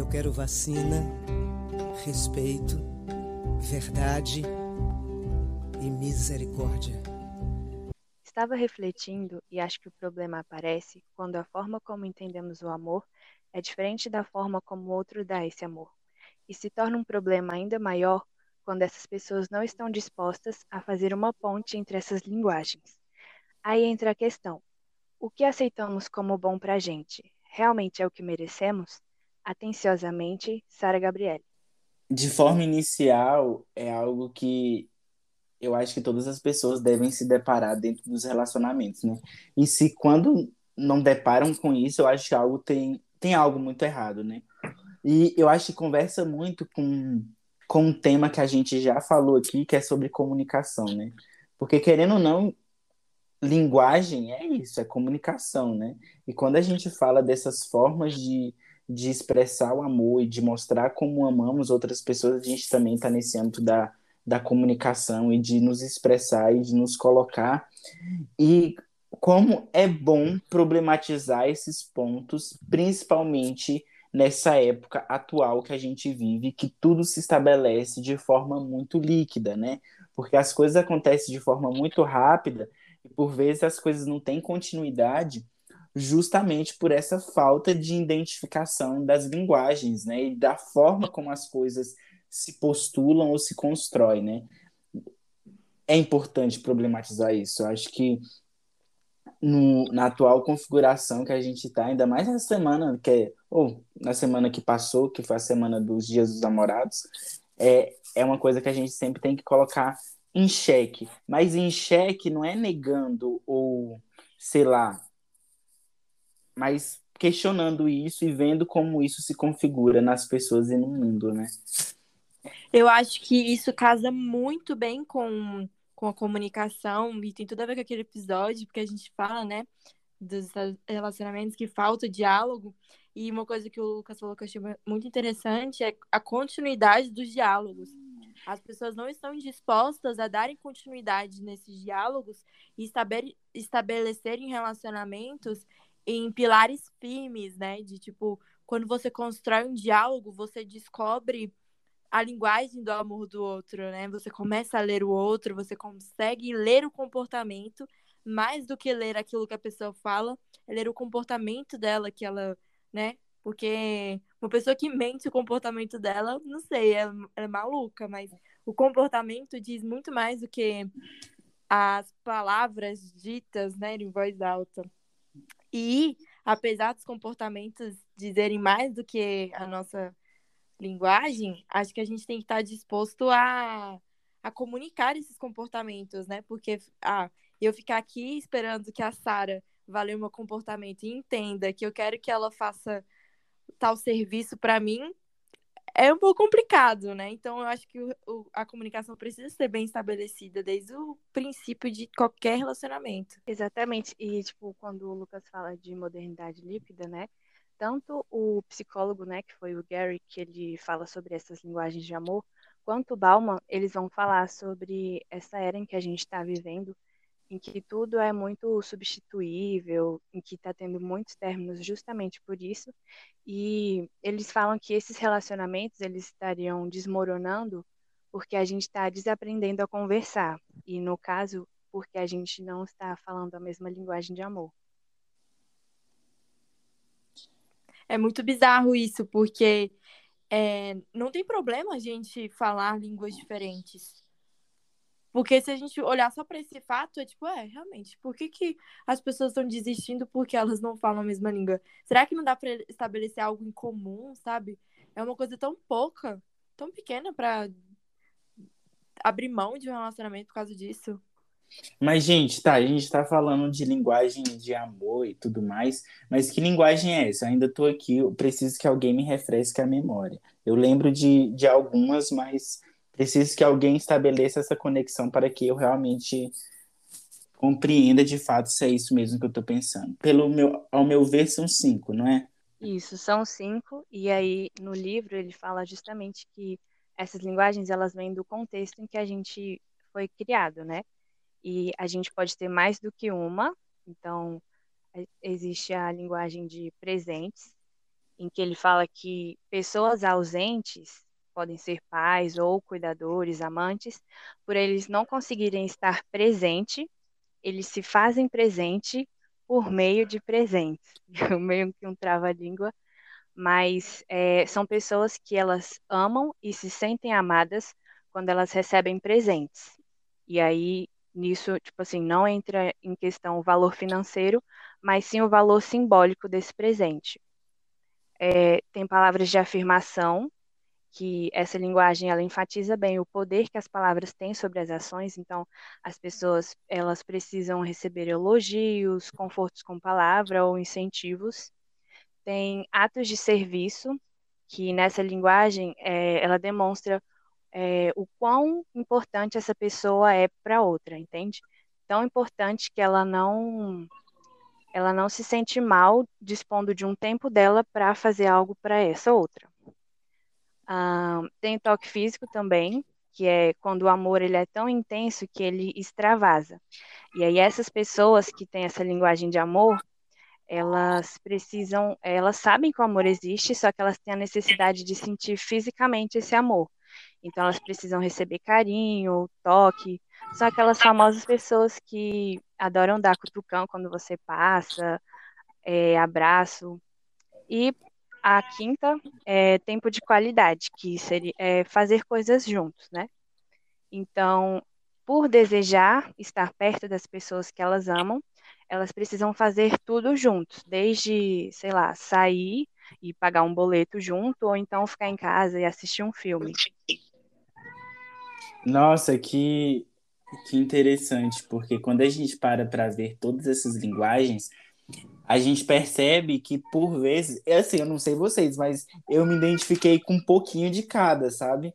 Eu quero vacina, respeito, verdade e misericórdia. Estava refletindo e acho que o problema aparece quando a forma como entendemos o amor é diferente da forma como o outro dá esse amor. E se torna um problema ainda maior quando essas pessoas não estão dispostas a fazer uma ponte entre essas linguagens. Aí entra a questão: o que aceitamos como bom para gente? Realmente é o que merecemos? Atenciosamente, Sara Gabriele. De forma inicial, é algo que eu acho que todas as pessoas devem se deparar dentro dos relacionamentos, né? E se quando não deparam com isso, eu acho que algo tem, tem algo muito errado, né? E eu acho que conversa muito com, com um tema que a gente já falou aqui, que é sobre comunicação, né? Porque, querendo ou não, linguagem é isso, é comunicação, né? E quando a gente fala dessas formas de, de expressar o amor e de mostrar como amamos outras pessoas, a gente também está nesse âmbito da da comunicação e de nos expressar e de nos colocar. E como é bom problematizar esses pontos, principalmente nessa época atual que a gente vive, que tudo se estabelece de forma muito líquida, né? Porque as coisas acontecem de forma muito rápida e por vezes as coisas não têm continuidade, justamente por essa falta de identificação das linguagens, né? E da forma como as coisas se postulam ou se constrói, né? É importante problematizar isso. Eu acho que no, na atual configuração que a gente está, ainda mais na semana que é, ou na semana que passou, que foi a semana dos Dias dos Namorados, é, é uma coisa que a gente sempre tem que colocar em xeque. Mas em xeque não é negando ou, sei lá, mas questionando isso e vendo como isso se configura nas pessoas e no mundo, né? Eu acho que isso casa muito bem com, com a comunicação e tem tudo a ver com aquele episódio, porque a gente fala, né, dos relacionamentos que falta diálogo. E uma coisa que o Lucas falou que eu achei muito interessante é a continuidade dos diálogos. As pessoas não estão dispostas a darem continuidade nesses diálogos e estabelecerem relacionamentos em pilares firmes, né? De tipo, quando você constrói um diálogo, você descobre a linguagem do amor do outro, né? Você começa a ler o outro, você consegue ler o comportamento, mais do que ler aquilo que a pessoa fala, é ler o comportamento dela, que ela, né? Porque uma pessoa que mente o comportamento dela, não sei, é, é maluca, mas o comportamento diz muito mais do que as palavras ditas, né, em voz alta. E, apesar dos comportamentos dizerem mais do que a nossa linguagem, acho que a gente tem que estar disposto a, a comunicar esses comportamentos, né? Porque ah, eu ficar aqui esperando que a Sara valeu meu comportamento e entenda que eu quero que ela faça tal serviço para mim, é um pouco complicado, né? Então eu acho que o, o, a comunicação precisa ser bem estabelecida desde o princípio de qualquer relacionamento. Exatamente. E tipo, quando o Lucas fala de modernidade líquida, né? tanto o psicólogo, né, que foi o Gary, que ele fala sobre essas linguagens de amor, quanto o Bauman, eles vão falar sobre essa era em que a gente está vivendo, em que tudo é muito substituível, em que está tendo muitos términos justamente por isso, e eles falam que esses relacionamentos eles estariam desmoronando porque a gente está desaprendendo a conversar, e no caso, porque a gente não está falando a mesma linguagem de amor. É muito bizarro isso, porque é, não tem problema a gente falar línguas diferentes. Porque se a gente olhar só para esse fato, é tipo, é, realmente, por que, que as pessoas estão desistindo porque elas não falam a mesma língua? Será que não dá para estabelecer algo em comum, sabe? É uma coisa tão pouca, tão pequena para abrir mão de um relacionamento por causa disso. Mas, gente, tá, a gente tá falando de linguagem de amor e tudo mais, mas que linguagem é essa? Eu ainda tô aqui, eu preciso que alguém me refresque a memória. Eu lembro de, de algumas, mas preciso que alguém estabeleça essa conexão para que eu realmente compreenda de fato se é isso mesmo que eu tô pensando. Pelo meu, ao meu ver, são cinco, não é? Isso, são cinco, e aí no livro ele fala justamente que essas linguagens elas vêm do contexto em que a gente foi criado, né? e a gente pode ter mais do que uma. Então, existe a linguagem de presentes em que ele fala que pessoas ausentes podem ser pais ou cuidadores, amantes, por eles não conseguirem estar presente, eles se fazem presente por meio de presentes, meio que um trava-língua, mas é, são pessoas que elas amam e se sentem amadas quando elas recebem presentes. E aí, nisso, tipo assim, não entra em questão o valor financeiro, mas sim o valor simbólico desse presente. É, tem palavras de afirmação, que essa linguagem ela enfatiza bem o poder que as palavras têm sobre as ações, então as pessoas elas precisam receber elogios, confortos com palavra ou incentivos. Tem atos de serviço, que nessa linguagem é, ela demonstra é, o quão importante essa pessoa é para outra, entende? Tão importante que ela não ela não se sente mal dispondo de um tempo dela para fazer algo para essa outra. Tem toque físico também, que é quando o amor ele é tão intenso que ele extravasa. E aí essas pessoas que têm essa linguagem de amor, elas precisam, elas sabem que o amor existe, só que elas têm a necessidade de sentir fisicamente esse amor. Então elas precisam receber carinho, toque. São aquelas famosas pessoas que adoram dar cutucão quando você passa, é, abraço. E a quinta é tempo de qualidade, que seria é fazer coisas juntos, né? Então, por desejar estar perto das pessoas que elas amam, elas precisam fazer tudo juntos, desde, sei lá, sair e pagar um boleto junto, ou então ficar em casa e assistir um filme. Nossa, que, que interessante, porque quando a gente para para ver todas essas linguagens, a gente percebe que por vezes, é assim, eu não sei vocês, mas eu me identifiquei com um pouquinho de cada, sabe?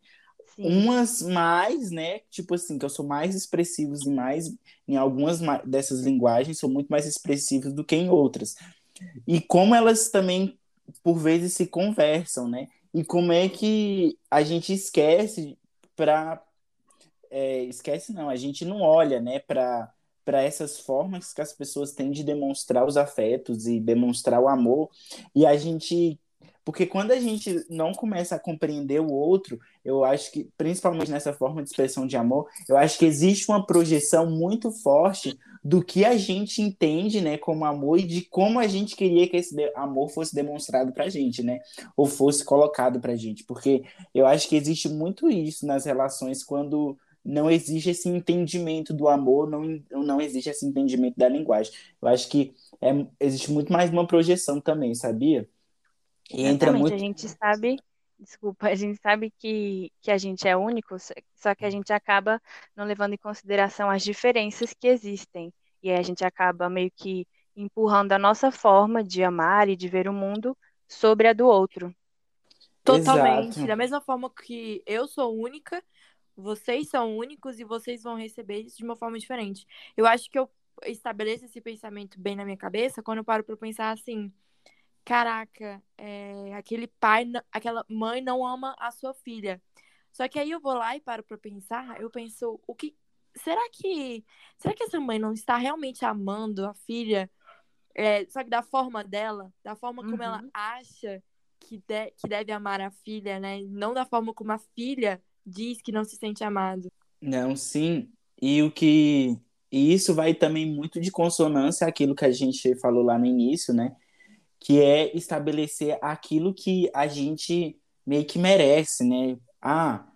Sim. Umas mais, né? Tipo assim, que eu sou mais expressivos em mais, em algumas dessas linguagens, sou muito mais expressivos do que em outras. E como elas também, por vezes, se conversam, né? E como é que a gente esquece para é, esquece não, a gente não olha, né, para para essas formas que as pessoas têm de demonstrar os afetos e demonstrar o amor. E a gente porque quando a gente não começa a compreender o outro, eu acho que, principalmente nessa forma de expressão de amor, eu acho que existe uma projeção muito forte do que a gente entende, né, como amor e de como a gente queria que esse amor fosse demonstrado pra gente, né, ou fosse colocado pra gente, porque eu acho que existe muito isso nas relações quando não existe esse entendimento do amor, não, não existe esse entendimento da linguagem. Eu acho que é, existe muito mais uma projeção também, sabia? E entra muito... A gente sabe, desculpa, a gente sabe que, que a gente é único, só que a gente acaba não levando em consideração as diferenças que existem. E aí a gente acaba meio que empurrando a nossa forma de amar e de ver o mundo sobre a do outro. Totalmente. Exato. Da mesma forma que eu sou única, vocês são únicos e vocês vão receber isso de uma forma diferente. Eu acho que eu estabeleço esse pensamento bem na minha cabeça quando eu paro para pensar assim: caraca, é, aquele pai, aquela mãe não ama a sua filha. Só que aí eu vou lá e paro para pensar, eu penso, o que será que será que essa mãe não está realmente amando a filha? É, só que da forma dela, da forma como uhum. ela acha que, de, que deve amar a filha, né? Não da forma como a filha diz que não se sente amado. Não, sim. E o que e isso vai também muito de consonância àquilo que a gente falou lá no início, né? Que é estabelecer aquilo que a gente meio que merece, né? Ah,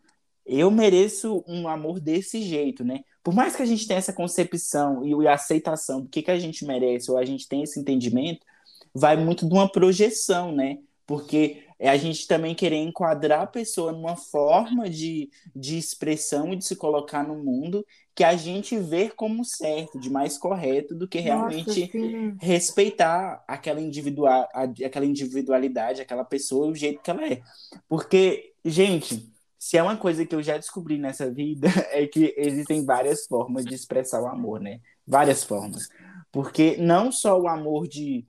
eu mereço um amor desse jeito, né? Por mais que a gente tenha essa concepção e aceitação do que, que a gente merece, ou a gente tem esse entendimento, vai muito de uma projeção, né? Porque é a gente também querer enquadrar a pessoa numa forma de, de expressão e de se colocar no mundo que a gente vê como certo, de mais correto, do que realmente Nossa, respeitar aquela, individual, aquela individualidade, aquela pessoa, o jeito que ela é. Porque, gente, se é uma coisa que eu já descobri nessa vida, é que existem várias formas de expressar o amor, né? Várias formas. Porque não só o amor de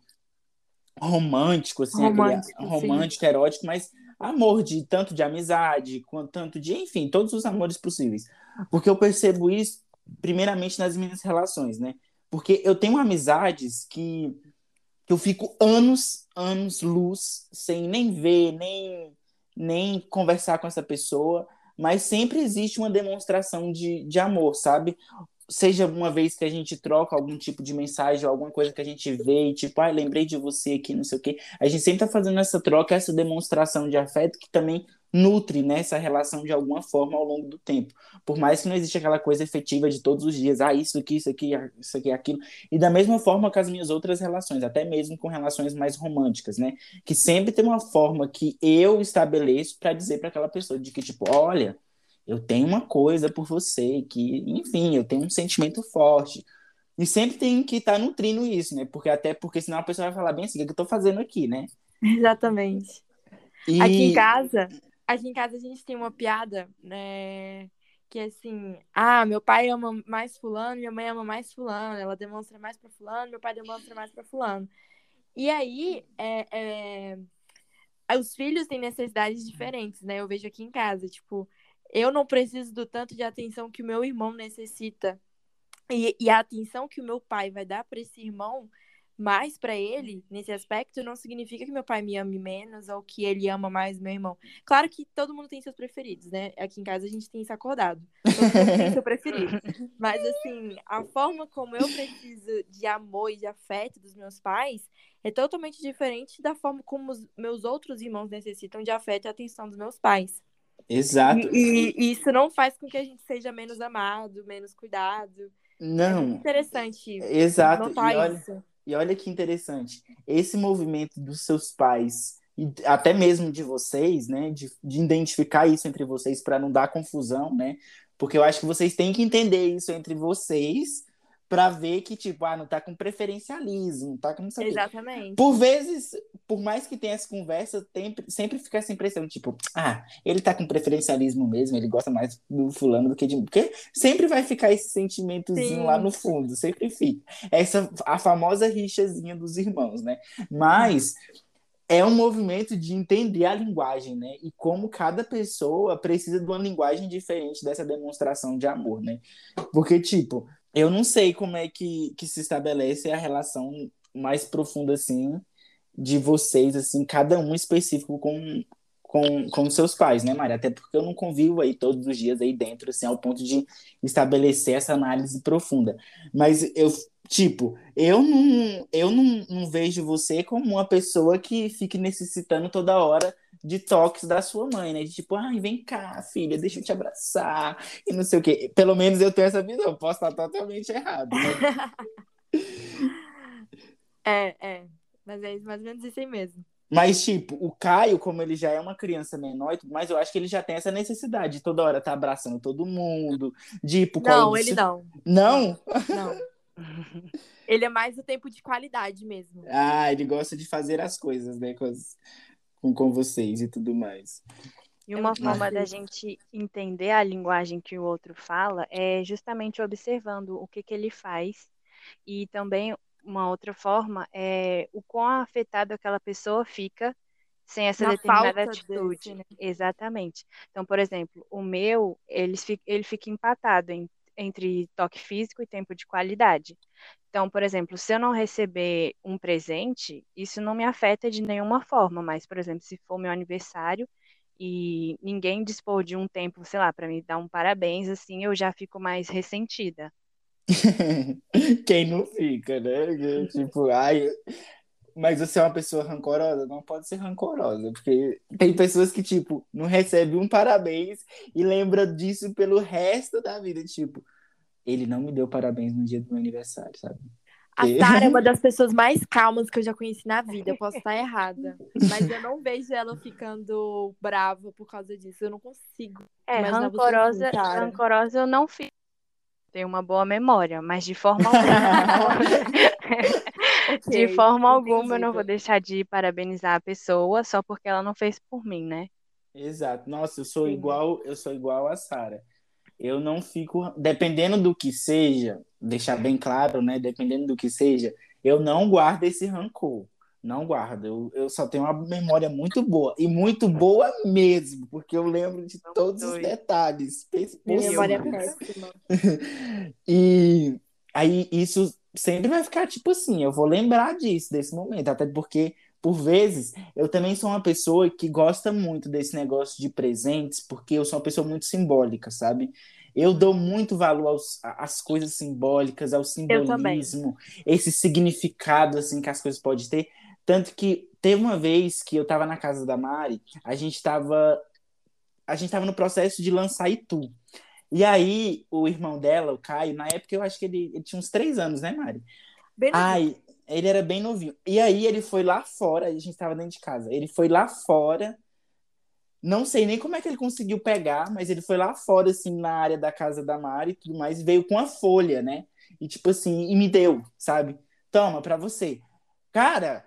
romântico, assim, romântico, romântico erótico, mas amor de tanto de amizade, quanto tanto de, enfim, todos os amores possíveis. Porque eu percebo isso primeiramente nas minhas relações, né? Porque eu tenho amizades que que eu fico anos, anos luz, sem nem ver, nem, nem conversar com essa pessoa, mas sempre existe uma demonstração de, de amor, sabe? Seja uma vez que a gente troca algum tipo de mensagem, ou alguma coisa que a gente vê, e tipo, ah, lembrei de você aqui, não sei o quê. A gente sempre tá fazendo essa troca, essa demonstração de afeto que também nutre né, essa relação de alguma forma ao longo do tempo. Por mais que não exista aquela coisa efetiva de todos os dias, ah, isso aqui, isso aqui, isso aqui, aquilo. E da mesma forma com as minhas outras relações, até mesmo com relações mais românticas, né? Que sempre tem uma forma que eu estabeleço para dizer para aquela pessoa de que, tipo, olha, eu tenho uma coisa por você, que, enfim, eu tenho um sentimento forte. E sempre tem que estar tá nutrindo isso, né? Porque até porque senão a pessoa vai falar bem assim, o que eu tô fazendo aqui, né? Exatamente. E... Aqui em casa, Aqui em casa a gente tem uma piada, né? Que é assim, ah, meu pai ama mais fulano, minha mãe ama mais fulano, ela demonstra mais para fulano, meu pai demonstra mais para fulano. E aí, é, é, os filhos têm necessidades diferentes, né? Eu vejo aqui em casa, tipo, eu não preciso do tanto de atenção que o meu irmão necessita. E, e a atenção que o meu pai vai dar para esse irmão mais para ele, nesse aspecto, não significa que meu pai me ame menos ou que ele ama mais meu irmão. Claro que todo mundo tem seus preferidos, né? Aqui em casa a gente tem isso acordado. Todo mundo tem seu preferido. Mas, assim, a forma como eu preciso de amor e de afeto dos meus pais é totalmente diferente da forma como os meus outros irmãos necessitam de afeto e atenção dos meus pais. Exato. E, e, isso não faz com que a gente seja menos amado, menos cuidado. Não. É interessante. Exato. Notar e olha, isso. E olha que interessante, esse movimento dos seus pais e até mesmo de vocês, né, de, de identificar isso entre vocês para não dar confusão, né? Porque eu acho que vocês têm que entender isso entre vocês para ver que, tipo, ah, não tá com preferencialismo, tá com não sei Exatamente. Por vezes, por mais que tenha essa conversa, tem, sempre fica essa impressão, tipo, ah, ele tá com preferencialismo mesmo, ele gosta mais do fulano do que de mim. Porque sempre vai ficar esse sentimentozinho Sim. lá no fundo, sempre fica. Essa, a famosa rixazinha dos irmãos, né? Mas é um movimento de entender a linguagem, né? E como cada pessoa precisa de uma linguagem diferente dessa demonstração de amor, né? Porque, tipo, eu não sei como é que, que se estabelece a relação mais profunda, assim, de vocês, assim, cada um específico com, com, com seus pais, né, Maria? Até porque eu não convivo aí todos os dias aí dentro, assim, ao ponto de estabelecer essa análise profunda. Mas eu, tipo, eu não, eu não, não vejo você como uma pessoa que fique necessitando toda hora de toques da sua mãe, né? De tipo, ai, vem cá, filha, deixa eu te abraçar, e não sei o quê. Pelo menos eu tenho essa visão, posso estar totalmente errado. Né? é, é. Mas é mais ou menos isso aí mesmo. Mas, tipo, o Caio, como ele já é uma criança menor mais, eu acho que ele já tem essa necessidade de toda hora estar tá abraçando todo mundo, de ir pro Não, ele não. Não? Não. ele é mais o tempo de qualidade mesmo. Ah, ele gosta de fazer as coisas, né? Com as, com, com vocês e tudo mais. E uma forma da gente entender a linguagem que o outro fala é justamente observando o que, que ele faz e também uma outra forma é o quão afetado aquela pessoa fica sem essa Na determinada atitude. Desse, né? Exatamente. Então, por exemplo, o meu, ele fica, ele fica empatado em, entre toque físico e tempo de qualidade. Então, por exemplo, se eu não receber um presente, isso não me afeta de nenhuma forma, mas, por exemplo, se for meu aniversário e ninguém dispor de um tempo, sei lá, para me dar um parabéns, assim, eu já fico mais ressentida. Quem não fica, né? Tipo, ai, mas você é uma pessoa rancorosa? Não pode ser rancorosa, porque tem pessoas que, tipo, não recebem um parabéns e lembra disso pelo resto da vida. Tipo, ele não me deu parabéns no dia do meu aniversário, sabe? A Sara é uma das pessoas mais calmas que eu já conheci na vida. Eu posso estar errada. Mas eu não vejo ela ficando brava por causa disso. Eu não consigo. É, rancorosa, assim, rancorosa eu não fico. Tenho uma boa memória, mas de forma alguma. okay, de forma alguma eu não vou deixar de parabenizar a pessoa só porque ela não fez por mim, né? Exato. Nossa, eu sou Sim. igual, eu sou igual a Sara eu não fico. Dependendo do que seja, deixar bem claro, né? Dependendo do que seja, eu não guardo esse rancor. Não guardo. Eu, eu só tenho uma memória muito boa. E muito boa mesmo, porque eu lembro de todos os detalhes. Minha memória é péssima. e aí, isso sempre vai ficar tipo assim, eu vou lembrar disso, desse momento, até porque por vezes, eu também sou uma pessoa que gosta muito desse negócio de presentes, porque eu sou uma pessoa muito simbólica, sabe? Eu dou muito valor aos, às coisas simbólicas, ao simbolismo, esse significado assim que as coisas podem ter. Tanto que teve uma vez que eu estava na casa da Mari, a gente estava a gente estava no processo de lançar Itu. E aí, o irmão dela, o Caio, na época eu acho que ele, ele tinha uns três anos, né, Mari? Bem Ai, ele era bem novinho. E aí ele foi lá fora, a gente estava dentro de casa. Ele foi lá fora. Não sei nem como é que ele conseguiu pegar, mas ele foi lá fora, assim, na área da casa da Mari e tudo mais, e veio com a folha, né? E tipo assim, e me deu, sabe? Toma, para você. Cara,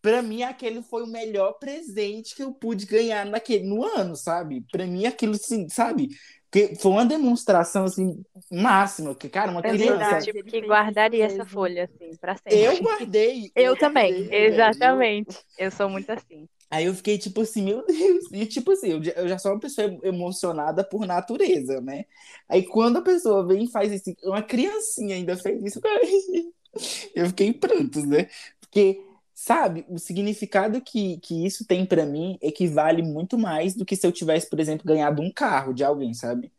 para mim aquele foi o melhor presente que eu pude ganhar naquele no ano, sabe? Para mim aquilo assim, sabe? Que foi uma demonstração assim máxima, que cara, uma é criança verdade, que guardaria essa folha assim para sempre. Eu guardei. eu, eu também. Guardei, Exatamente. Eu... eu sou muito assim. Aí eu fiquei tipo assim, meu Deus. E tipo assim, eu já sou uma pessoa emocionada por natureza, né? Aí quando a pessoa vem e faz isso, uma criancinha ainda fez isso, eu fiquei em prantos, né? Porque sabe, o significado que, que isso tem para mim equivale muito mais do que se eu tivesse, por exemplo, ganhado um carro de alguém, sabe?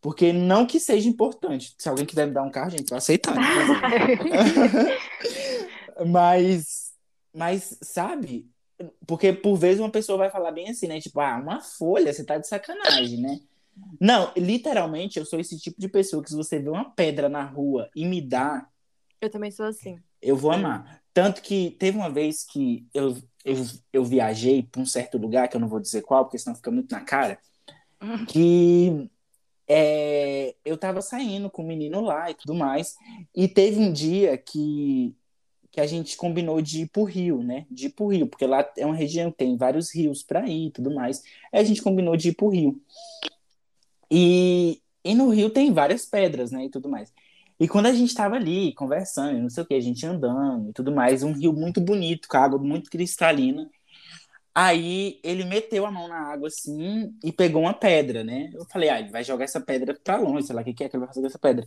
Porque não que seja importante. Se alguém quiser me dar um carro, gente, eu aceitar. mas, mas, sabe? Porque por vezes uma pessoa vai falar bem assim, né? Tipo, ah, uma folha, você tá de sacanagem, né? Não, literalmente, eu sou esse tipo de pessoa que se você vê uma pedra na rua e me dá. Eu também sou assim. Eu vou amar. Tanto que teve uma vez que eu, eu, eu viajei para um certo lugar, que eu não vou dizer qual, porque senão fica muito na cara, uhum. que é, eu estava saindo com o menino lá e tudo mais, e teve um dia que, que a gente combinou de ir pro Rio, né? De ir pro Rio, porque lá é uma região que tem vários rios para ir e tudo mais. Aí a gente combinou de ir pro Rio. E, e no Rio tem várias pedras, né? E tudo mais. E quando a gente estava ali conversando, não sei o que, a gente andando e tudo mais, um rio muito bonito, com água muito cristalina. Aí ele meteu a mão na água assim e pegou uma pedra, né? Eu falei, ah, ele vai jogar essa pedra pra longe, sei lá o que, que é que ele vai fazer com essa pedra.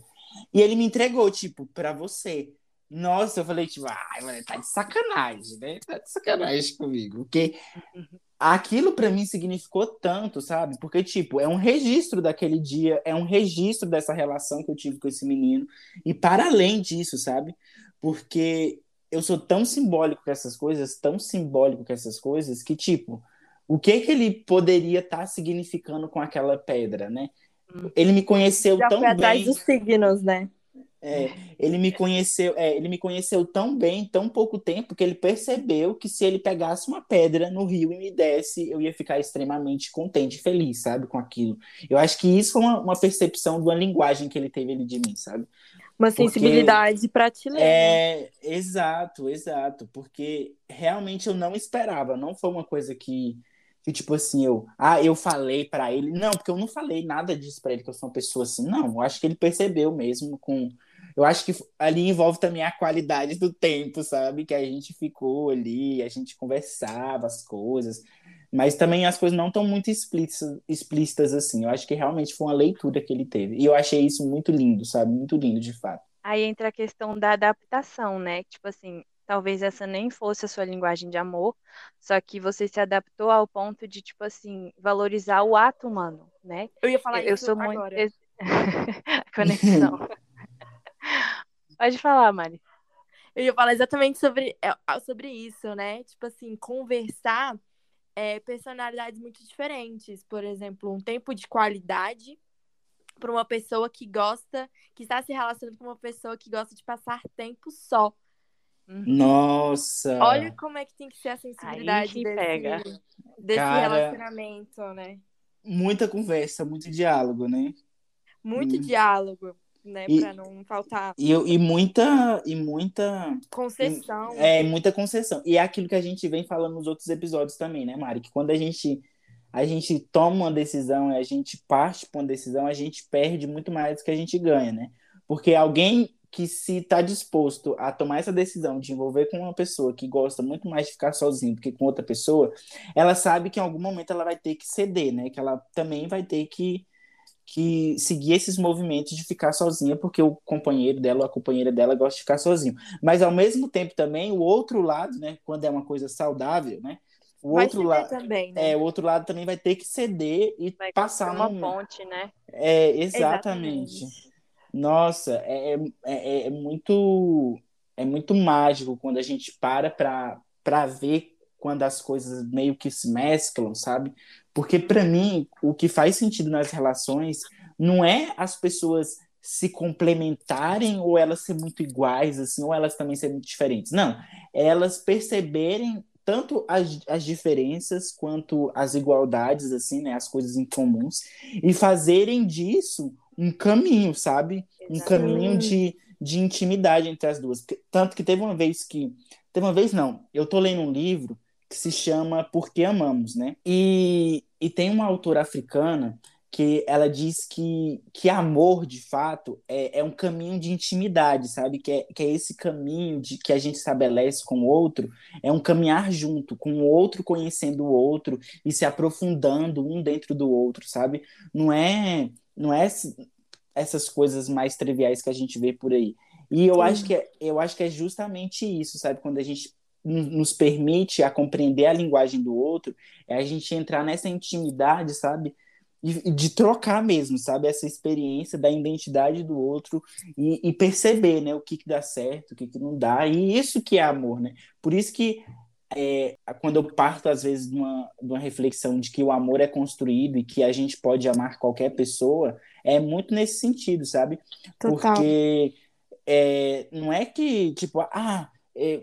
E ele me entregou, tipo, pra você. Nossa, eu falei, tipo, ai, mano, tá de sacanagem, né? Tá de sacanagem comigo. Porque aquilo para mim significou tanto, sabe? Porque, tipo, é um registro daquele dia, é um registro dessa relação que eu tive com esse menino. E para além disso, sabe? Porque eu sou tão simbólico com essas coisas, tão simbólico com essas coisas, que, tipo, o que que ele poderia estar tá significando com aquela pedra, né? Hum. Ele me conheceu Já tão foi bem. atrás dos signos, né? É, ele me conheceu, é, ele me conheceu tão bem, tão pouco tempo, que ele percebeu que se ele pegasse uma pedra no rio e me desse, eu ia ficar extremamente contente, feliz, sabe, com aquilo. Eu acho que isso foi uma, uma percepção de uma linguagem que ele teve ali de mim, sabe? Uma sensibilidade para te ler. É, né? exato, exato, porque realmente eu não esperava, não foi uma coisa que que tipo assim, eu, ah, eu falei para ele, não, porque eu não falei nada disso para ele que eu sou uma pessoa assim, não, eu acho que ele percebeu mesmo com eu acho que ali envolve também a qualidade do tempo, sabe? Que a gente ficou ali, a gente conversava as coisas, mas também as coisas não estão muito explícitas, explícitas assim. Eu acho que realmente foi uma leitura que ele teve. E eu achei isso muito lindo, sabe? Muito lindo, de fato. Aí entra a questão da adaptação, né? Tipo assim, talvez essa nem fosse a sua linguagem de amor, só que você se adaptou ao ponto de, tipo assim, valorizar o ato humano, né? Eu ia falar eu, isso eu sou agora. muito conexão. Pode falar, Mari. Eu ia falar exatamente sobre, é, sobre isso, né? Tipo assim, conversar é, personalidades muito diferentes. Por exemplo, um tempo de qualidade para uma pessoa que gosta, que está se relacionando com uma pessoa que gosta de passar tempo só. Uhum. Nossa! Olha como é que tem que ser a sensibilidade desse, pega. desse Cara, relacionamento, né? Muita conversa, muito diálogo, né? Muito hum. diálogo né? E, pra não faltar. E, e muita. E muita. Concessão. É, muita concessão. E é aquilo que a gente vem falando nos outros episódios também, né, Mari? Que quando a gente. A gente toma uma decisão e a gente parte para uma decisão, a gente perde muito mais do que a gente ganha, né? Porque alguém que se está disposto a tomar essa decisão de envolver com uma pessoa que gosta muito mais de ficar sozinho do que com outra pessoa, ela sabe que em algum momento ela vai ter que ceder, né? Que ela também vai ter que que seguir esses movimentos de ficar sozinha, porque o companheiro dela ou a companheira dela gosta de ficar sozinho. Mas ao mesmo tempo também o outro lado, né, quando é uma coisa saudável, né, o Vai outro lado também, né? é, o outro lado também vai ter que ceder e Vai passar uma num- ponte, né? É, exatamente. Nossa, é, é, é, é muito é muito mágico quando a gente para para ver quando as coisas meio que se mesclam, sabe? Porque para mim o que faz sentido nas relações não é as pessoas se complementarem ou elas serem muito iguais assim, ou elas também serem muito diferentes. Não, elas perceberem tanto as, as diferenças quanto as igualdades assim, né, as coisas em comuns e fazerem disso um caminho, sabe? Um caminho de, de intimidade entre as duas. Tanto que teve uma vez que. Teve uma vez, não. Eu tô lendo um livro que se chama Por que Amamos, né? E, e tem uma autora africana que ela diz que, que amor, de fato, é, é um caminho de intimidade, sabe? Que é, que é esse caminho de, que a gente estabelece com o outro, é um caminhar junto, com o outro conhecendo o outro e se aprofundando um dentro do outro, sabe? Não é, não é essas coisas mais triviais que a gente vê por aí. E eu Sim. acho que é, eu acho que é justamente isso, sabe? Quando a gente nos permite a compreender a linguagem do outro, é a gente entrar nessa intimidade, sabe? E, de trocar mesmo, sabe? Essa experiência da identidade do outro e, e perceber, né? O que que dá certo, o que que não dá. E isso que é amor, né? Por isso que é, quando eu parto, às vezes, de uma, de uma reflexão de que o amor é construído e que a gente pode amar qualquer pessoa, é muito nesse sentido, sabe? Total. Porque é, não é que, tipo, ah,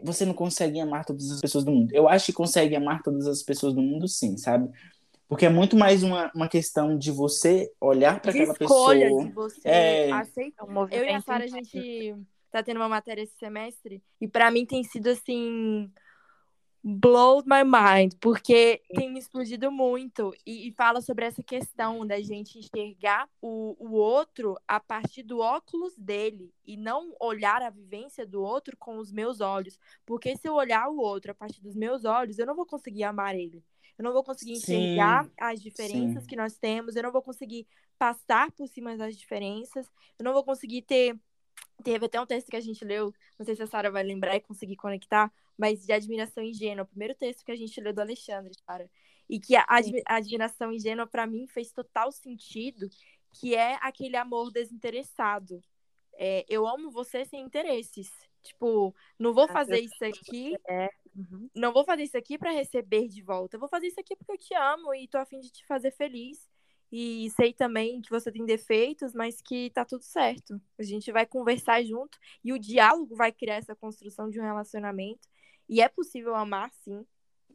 você não consegue amar todas as pessoas do mundo. Eu acho que consegue amar todas as pessoas do mundo, sim, sabe? Porque é muito mais uma, uma questão de você olhar para aquela escolha, pessoa. de você É. aceitar. Um movimento Eu e a Sara, a gente tá tendo uma matéria esse semestre e pra mim tem sido assim. Blow my mind, porque tem me explodido muito e, e fala sobre essa questão da gente enxergar o, o outro a partir do óculos dele e não olhar a vivência do outro com os meus olhos. Porque se eu olhar o outro a partir dos meus olhos, eu não vou conseguir amar ele. Eu não vou conseguir Sim, enxergar as diferenças sim. que nós temos, eu não vou conseguir passar por cima das diferenças, eu não vou conseguir ter. Teve até um texto que a gente leu, não sei se a Sara vai lembrar e conseguir conectar, mas de admiração ingênua, o primeiro texto que a gente leu do Alexandre, Sara. E que a, admi- a admiração ingênua, para mim, fez total sentido, que é aquele amor desinteressado. É, eu amo você sem interesses. Tipo, não vou Ah, fazer isso aqui É. Uhum. não vou fazer isso aqui pra receber de volta. Eu vou fazer isso aqui porque eu te amo e tô a fim de te fazer feliz. E sei também que você tem defeitos, mas que tá tudo certo. A gente vai conversar junto e o diálogo vai criar essa construção de um relacionamento. E é possível amar, sim,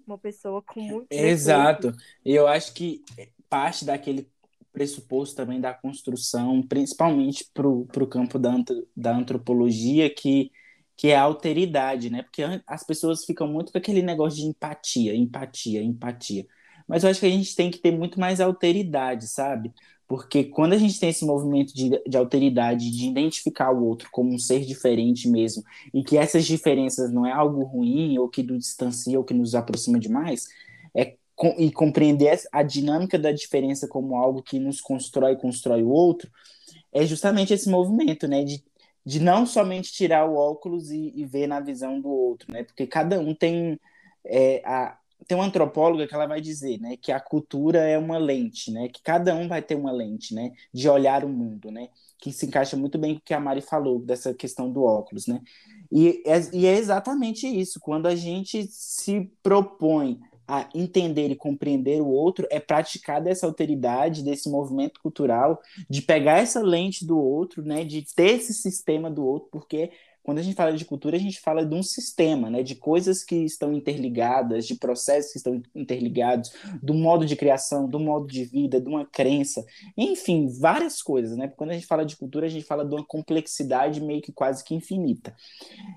uma pessoa com muito Exato. E eu acho que parte daquele pressuposto também da construção, principalmente para o campo da, da antropologia, que, que é a alteridade, né? Porque as pessoas ficam muito com aquele negócio de empatia, empatia, empatia. Mas eu acho que a gente tem que ter muito mais alteridade, sabe? Porque quando a gente tem esse movimento de, de alteridade, de identificar o outro como um ser diferente mesmo, e que essas diferenças não é algo ruim, ou que nos distancia, ou que nos aproxima demais, é e compreender a dinâmica da diferença como algo que nos constrói e constrói o outro, é justamente esse movimento, né? De, de não somente tirar o óculos e, e ver na visão do outro, né? Porque cada um tem é, a, tem uma antropóloga que ela vai dizer, né, que a cultura é uma lente, né, que cada um vai ter uma lente, né, de olhar o mundo, né, que se encaixa muito bem com o que a Mari falou dessa questão do óculos, né, e é, e é exatamente isso, quando a gente se propõe a entender e compreender o outro, é praticar dessa alteridade, desse movimento cultural, de pegar essa lente do outro, né, de ter esse sistema do outro, porque quando a gente fala de cultura, a gente fala de um sistema, né, de coisas que estão interligadas, de processos que estão interligados, do modo de criação, do modo de vida, de uma crença, enfim, várias coisas, né? Quando a gente fala de cultura, a gente fala de uma complexidade meio que quase que infinita.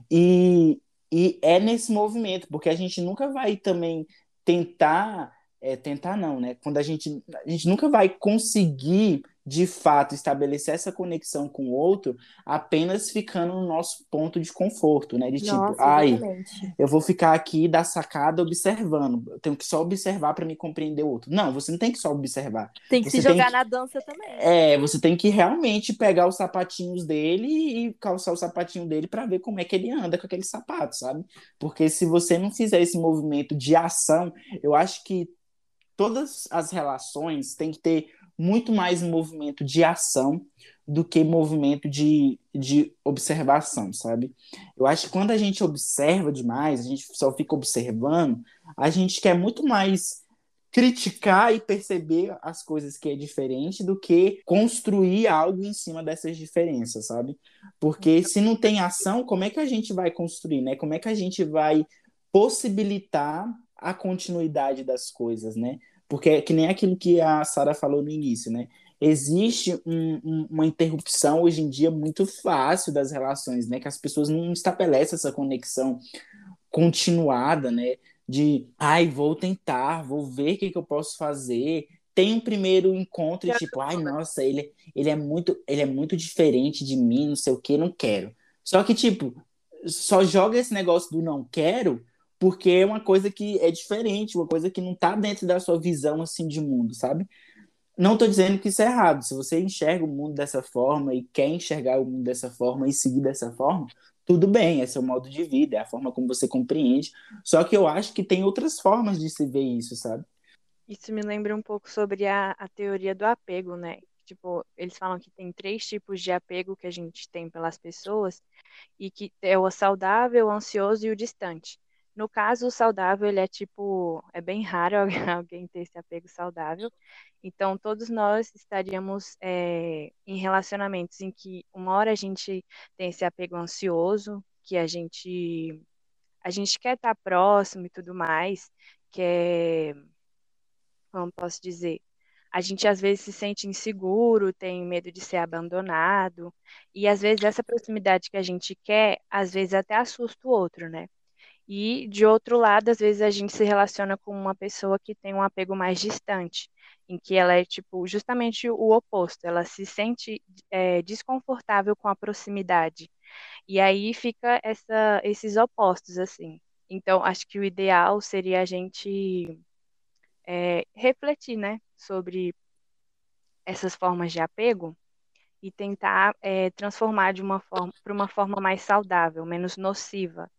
E, e é nesse movimento, porque a gente nunca vai também tentar, é, tentar não, né? Quando a gente, a gente nunca vai conseguir de fato estabelecer essa conexão com o outro apenas ficando no nosso ponto de conforto, né? De Nossa, tipo, ai, exatamente. eu vou ficar aqui da sacada observando, eu tenho que só observar para me compreender o outro. Não, você não tem que só observar. Tem que Você se jogar que- na dança também. É, você tem que realmente pegar os sapatinhos dele e calçar o sapatinho dele para ver como é que ele anda com aquele sapato, sabe? Porque se você não fizer esse movimento de ação, eu acho que todas as relações têm que ter muito mais movimento de ação do que movimento de, de observação, sabe? Eu acho que quando a gente observa demais, a gente só fica observando, a gente quer muito mais criticar e perceber as coisas que é diferente do que construir algo em cima dessas diferenças, sabe? Porque se não tem ação, como é que a gente vai construir, né? Como é que a gente vai possibilitar a continuidade das coisas, né? Porque é que nem aquilo que a Sara falou no início, né? Existe um- um- uma interrupção hoje em dia muito fácil das relações, né? Que as pessoas não estabelecem essa conexão continuada, né? De, ai, vou tentar, vou ver o que, que eu posso fazer. Tem um primeiro encontro e tipo, ai, nossa, ele, ele é muito, ele é muito diferente de mim, não sei o que, não quero. Só que, tipo, só joga esse negócio do não quero porque é uma coisa que é diferente, uma coisa que não tá dentro da sua visão, assim, de mundo, sabe? Não tô dizendo que isso é errado. Se você enxerga o mundo dessa forma e quer enxergar o mundo dessa forma e seguir dessa forma, tudo bem, é seu modo de vida, é a forma como você compreende. Só que eu acho que tem outras formas de se ver isso, sabe? Isso me lembra um pouco sobre a, a teoria do apego, né? Tipo, eles falam que tem três tipos de apego que a gente tem pelas pessoas e que é o saudável, o ansioso e o distante. No caso, o saudável, ele é tipo, é bem raro alguém- ter esse apego saudável. Então, todos nós estaríamos é, em relacionamentos em que uma hora a gente tem esse apego ansioso, que a gente a gente quer estar próximo e tudo mais, quer como posso dizer, a gente às vezes se sente inseguro, tem medo de ser abandonado, e às vezes essa proximidade que a gente quer, às vezes até assusta o outro, né? E de outro lado, às vezes a gente se relaciona com uma pessoa que tem um apego mais distante, em que ela é tipo justamente o oposto, ela se sente é, desconfortável com a proximidade. E aí fica essa, esses opostos assim. Então, acho que o ideal seria a gente é, refletir, né, sobre essas formas de apego e tentar é, transformar de uma forma para uma forma mais saudável, menos nociva.